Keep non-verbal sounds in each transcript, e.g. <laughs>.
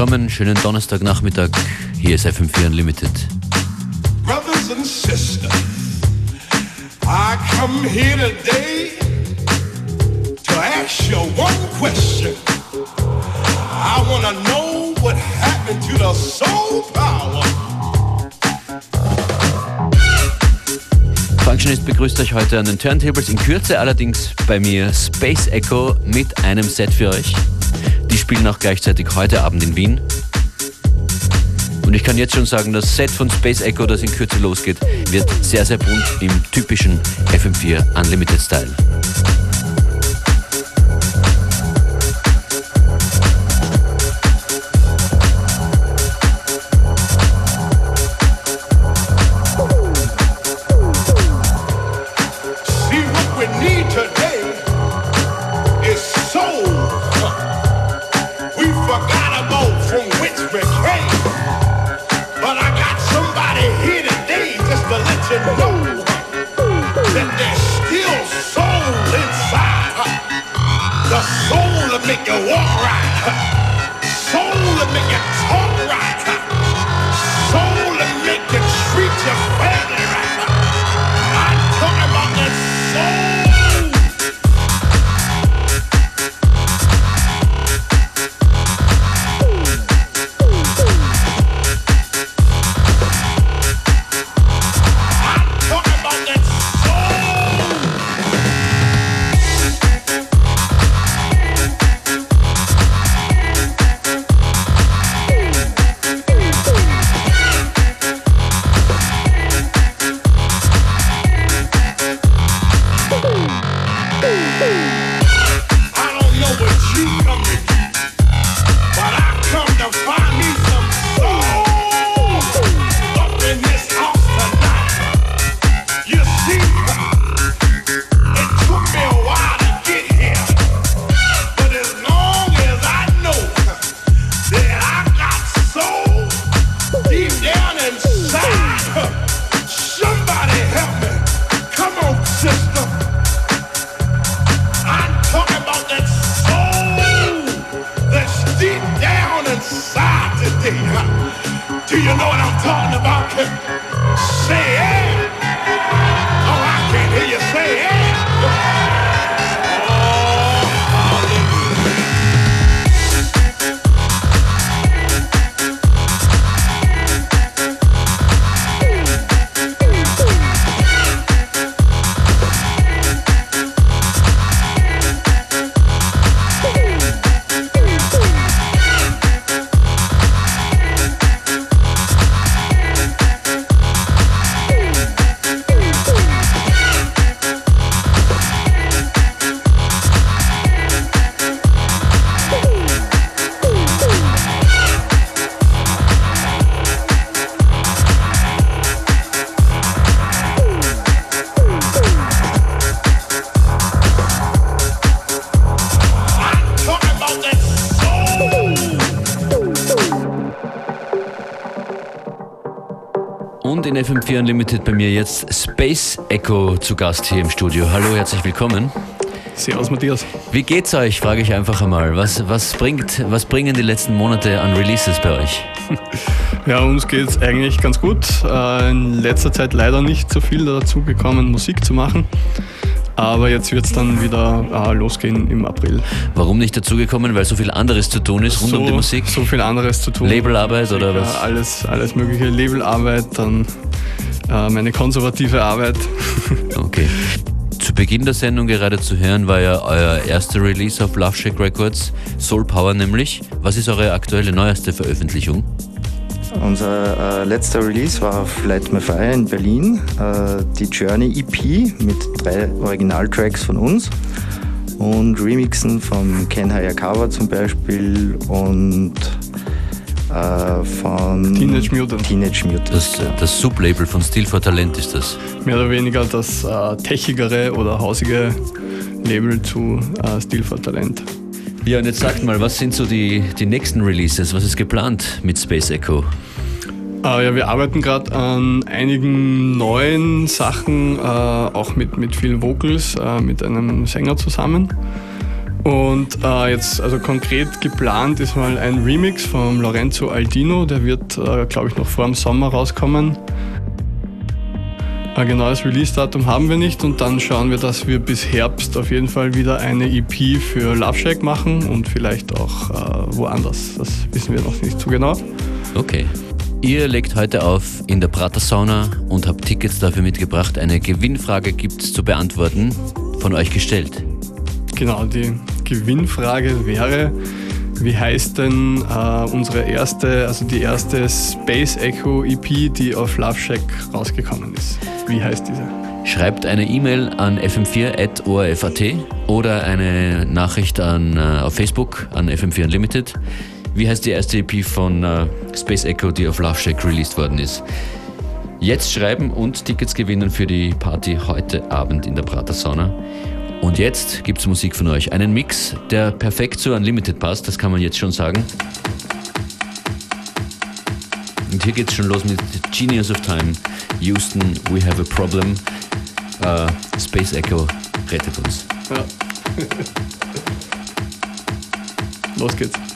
willkommen, schönen Donnerstagnachmittag. Hier ist FM4 Unlimited. Brothers and sisters, I come here today to ask you one question. I wanna know what happened to the soul power. Functionist begrüßt euch heute an den Turntables. In Kürze allerdings bei mir Space Echo mit einem Set für euch. Spielen auch gleichzeitig heute Abend in Wien. Und ich kann jetzt schon sagen, das Set von Space Echo, das in Kürze losgeht, wird sehr, sehr bunt im typischen FM4 Unlimited Style. FM4 Unlimited bei mir jetzt Space Echo zu Gast hier im Studio. Hallo, herzlich willkommen. Servus Matthias. Wie geht's euch, frage ich einfach einmal. Was, was, bringt, was bringen die letzten Monate an Releases bei euch? <laughs> Ja, uns geht's eigentlich ganz gut. Äh, in letzter Zeit leider nicht so viel dazu gekommen, Musik zu machen. Aber jetzt wird es dann wieder äh, losgehen im April. Warum nicht dazugekommen? Weil so viel anderes zu tun ist rund so, um die Musik? So viel anderes zu tun. Labelarbeit oder was? Alles, alles mögliche. Labelarbeit, dann äh, meine konservative Arbeit. <laughs> okay. Zu Beginn der Sendung gerade zu hören war ja euer erster Release auf Love Shack Records, Soul Power nämlich. Was ist eure aktuelle neueste Veröffentlichung? Unser äh, letzter Release war auf Light My Fire in Berlin, äh, die Journey EP mit drei Originaltracks von uns und Remixen von Ken Hayakawa zum Beispiel und äh, von Teenage Mutant. Teenage Mutant. Das, ja. das Sublabel von Stil for Talent ist das. Mehr oder weniger das äh, techigere oder hausige Label zu äh, Stil for Talent. Ja, und jetzt sagt mal, was sind so die, die nächsten Releases? Was ist geplant mit Space Echo? Äh, ja, wir arbeiten gerade an einigen neuen Sachen, äh, auch mit, mit vielen Vocals, äh, mit einem Sänger zusammen. Und äh, jetzt, also konkret geplant ist mal ein Remix von Lorenzo Aldino, der wird, äh, glaube ich, noch vor dem Sommer rauskommen. Ein genaues Release-Datum haben wir nicht und dann schauen wir, dass wir bis Herbst auf jeden Fall wieder eine EP für Love Shack machen und vielleicht auch äh, woanders. Das wissen wir noch nicht so genau. Okay. Ihr legt heute auf in der Prater Sauna und habt Tickets dafür mitgebracht. Eine Gewinnfrage gibt es zu beantworten, von euch gestellt. Genau, die Gewinnfrage wäre, wie heißt denn äh, unsere erste, also die erste Space Echo EP, die auf Love Shack rausgekommen ist? Wie heißt diese? Schreibt eine E-Mail an fm4.orf.at oder eine Nachricht an, äh, auf Facebook an FM4 Unlimited. Wie heißt die erste EP von äh, Space Echo, die auf Love Shack released worden ist? Jetzt schreiben und Tickets gewinnen für die Party heute Abend in der Prater Sauna. Und jetzt gibt's Musik von euch. Einen Mix, der perfekt zu Unlimited passt, das kann man jetzt schon sagen. Und hier geht's schon los mit Genius of Time. Houston, we have a problem. Uh, Space Echo rettet uns. Ja. <laughs> los geht's.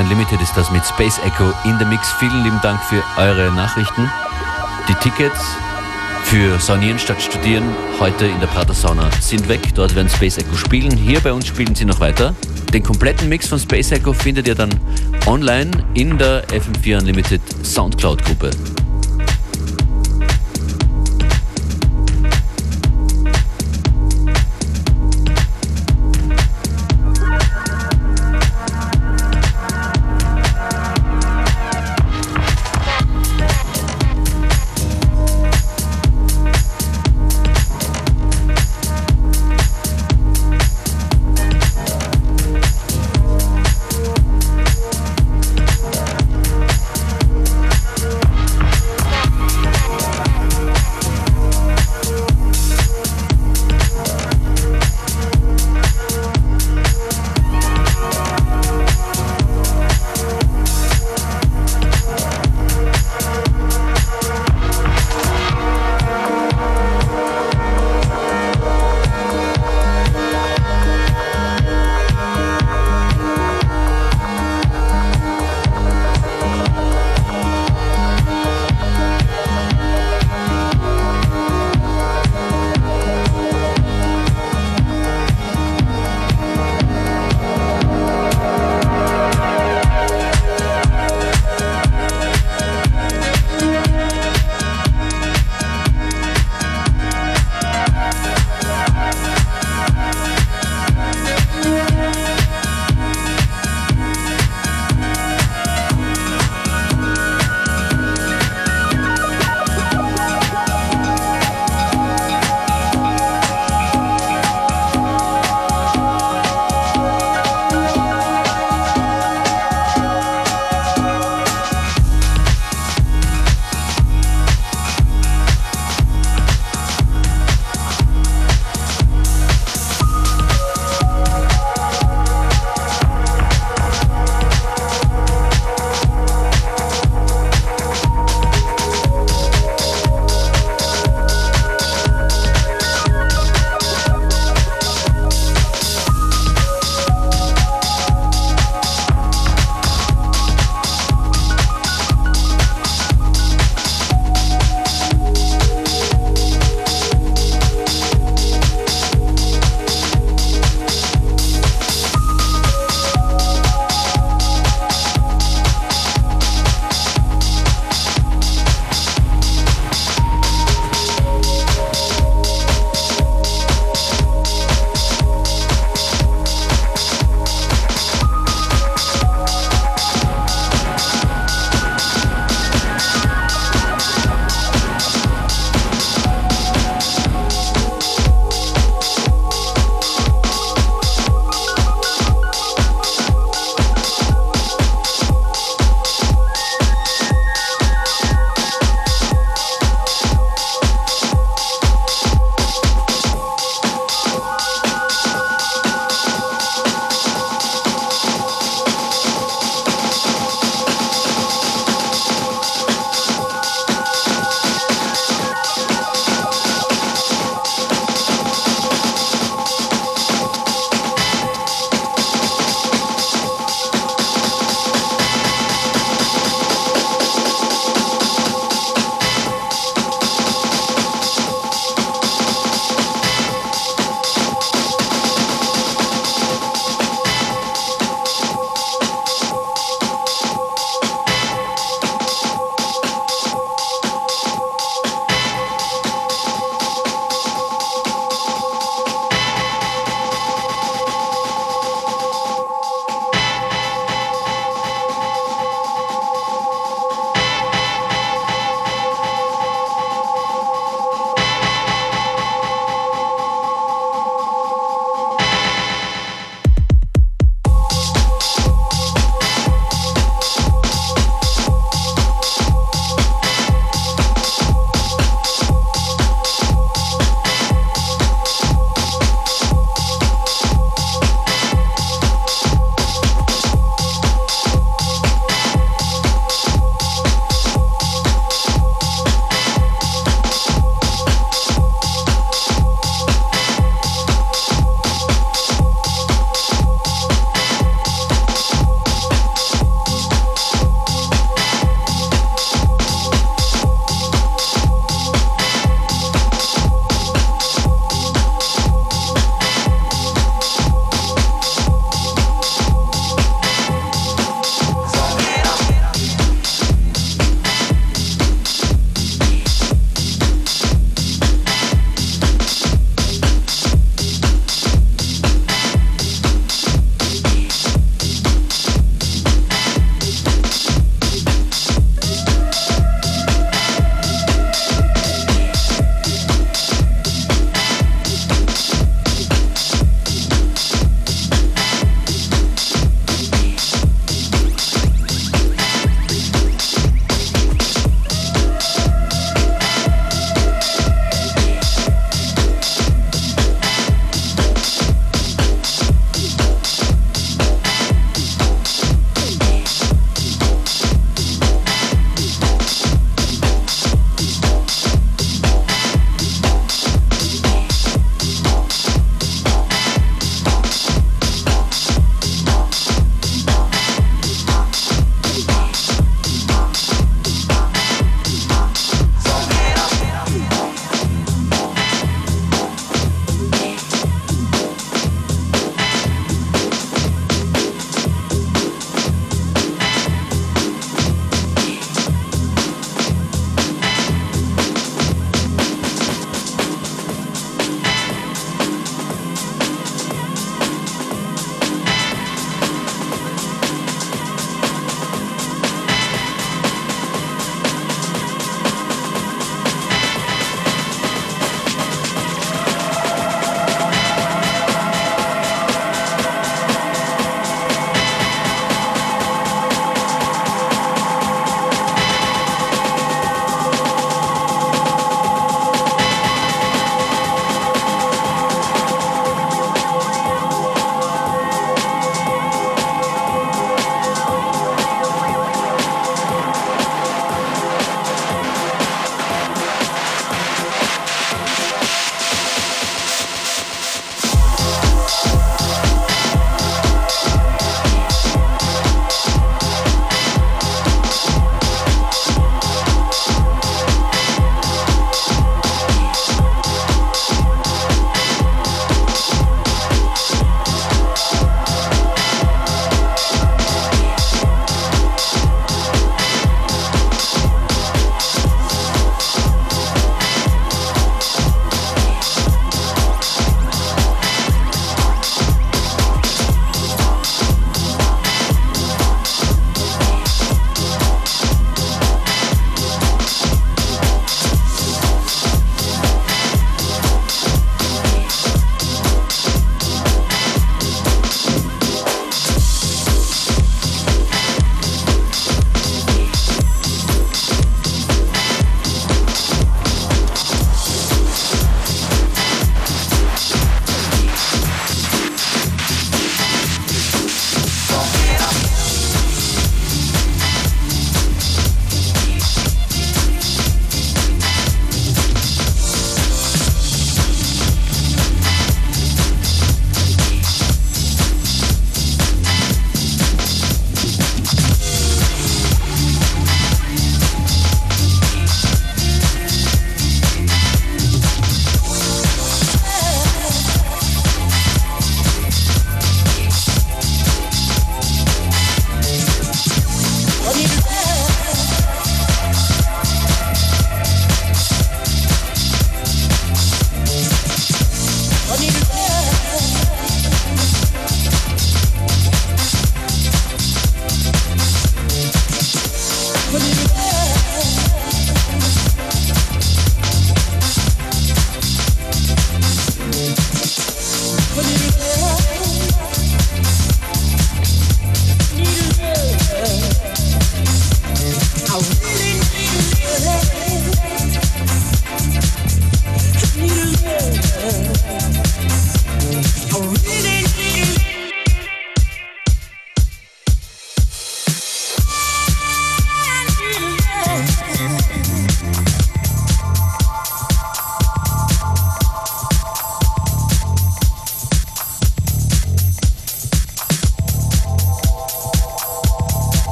FM4 Unlimited ist das mit Space Echo in der Mix. Vielen lieben Dank für eure Nachrichten. Die Tickets für Saunieren statt Studieren heute in der Prater Sauna sind weg. Dort werden Space Echo spielen. Hier bei uns spielen sie noch weiter. Den kompletten Mix von Space Echo findet ihr dann online in der FM4 Unlimited Soundcloud Gruppe.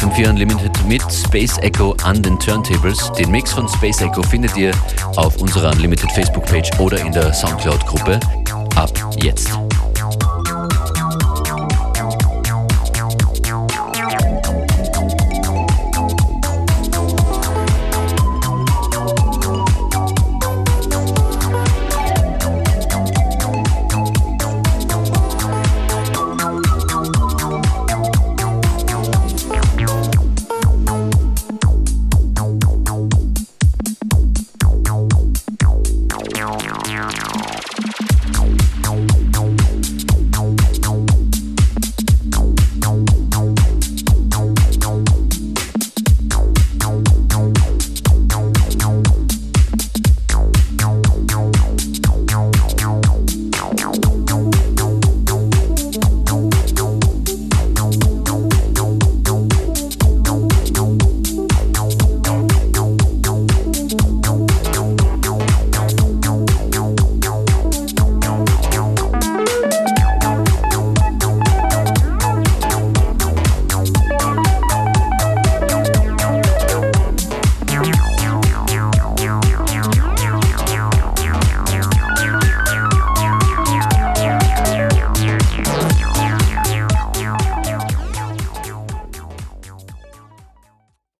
FM4 Unlimited mit Space Echo an den Turntables. Den Mix von Space Echo findet ihr auf unserer Unlimited Facebook-Page oder in der Soundcloud-Gruppe. Ab jetzt.